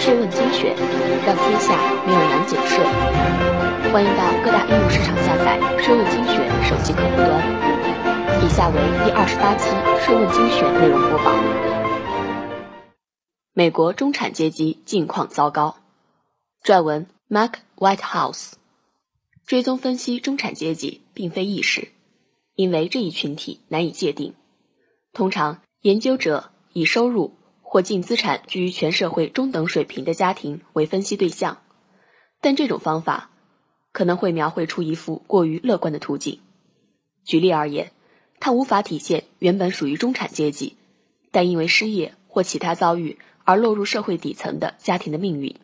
税问精选，让天下没有难解的税。欢迎到各大应用市场下载“税问精选”手机客户端。以下为第二十八期“税问精选”内容播报：美国中产阶级境况糟糕。撰文：Mark Whitehouse。追踪分析中产阶级并非易事，因为这一群体难以界定。通常，研究者以收入或净资产居于全社会中等水平的家庭为分析对象，但这种方法可能会描绘出一幅过于乐观的图景。举例而言，它无法体现原本属于中产阶级，但因为失业或其他遭遇而落入社会底层的家庭的命运。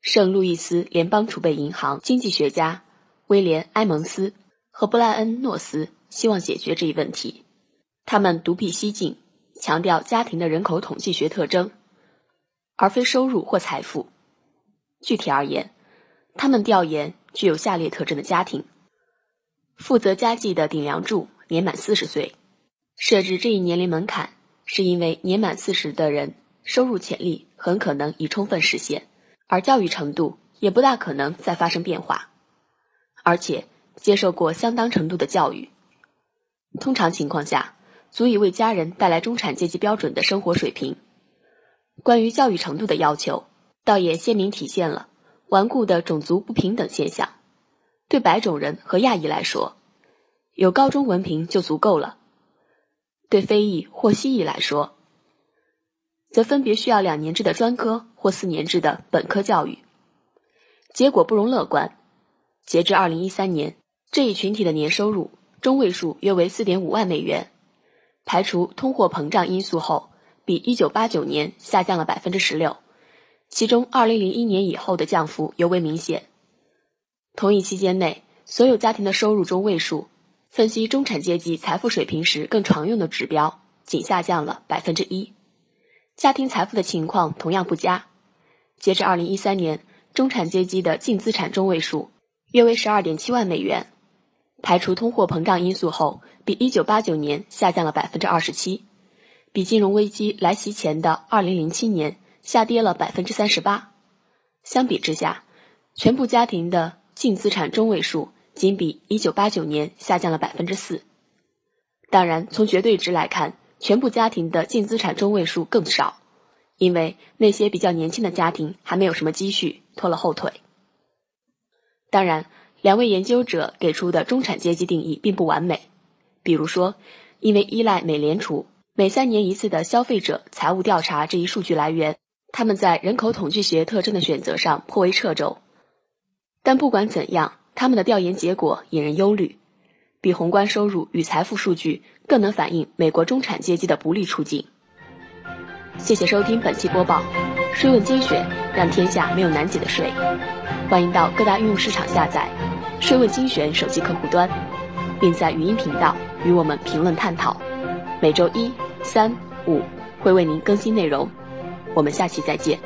圣路易斯联邦储备银行经济学家威廉·埃蒙斯和布莱恩·诺斯希望解决这一问题。他们独辟蹊径，强调家庭的人口统计学特征，而非收入或财富。具体而言，他们调研具有下列特征的家庭：负责家计的顶梁柱年满四十岁。设置这一年龄门槛，是因为年满四十的人收入潜力很可能已充分实现，而教育程度也不大可能再发生变化，而且接受过相当程度的教育。通常情况下。足以为家人带来中产阶级标准的生活水平。关于教育程度的要求，倒也鲜明体现了顽固的种族不平等现象。对白种人和亚裔来说，有高中文凭就足够了；对非裔或西裔来说，则分别需要两年制的专科或四年制的本科教育。结果不容乐观。截至二零一三年，这一群体的年收入中位数约为四点五万美元。排除通货膨胀因素后，比一九八九年下降了百分之十六，其中二零零一年以后的降幅尤为明显。同一期间内，所有家庭的收入中位数，分析中产阶级财富水平时更常用的指标，仅下降了百分之一。家庭财富的情况同样不佳。截至二零一三年，中产阶级的净资产中位数约为十二点七万美元。排除通货膨胀因素后，比一九八九年下降了百分之二十七，比金融危机来袭前的二零零七年下跌了百分之三十八。相比之下，全部家庭的净资产中位数仅比一九八九年下降了百分之四。当然，从绝对值来看，全部家庭的净资产中位数更少，因为那些比较年轻的家庭还没有什么积蓄，拖了后腿。当然。两位研究者给出的中产阶级定义并不完美，比如说，因为依赖美联储每三年一次的消费者财务调查这一数据来源，他们在人口统计学特征的选择上颇为掣肘。但不管怎样，他们的调研结果引人忧虑，比宏观收入与财富数据更能反映美国中产阶级的不利处境。谢谢收听本期播报，税问精选，让天下没有难解的税。欢迎到各大应用市场下载。税问精选手机客户端，并在语音频道与我们评论探讨。每周一、三、五会为您更新内容。我们下期再见。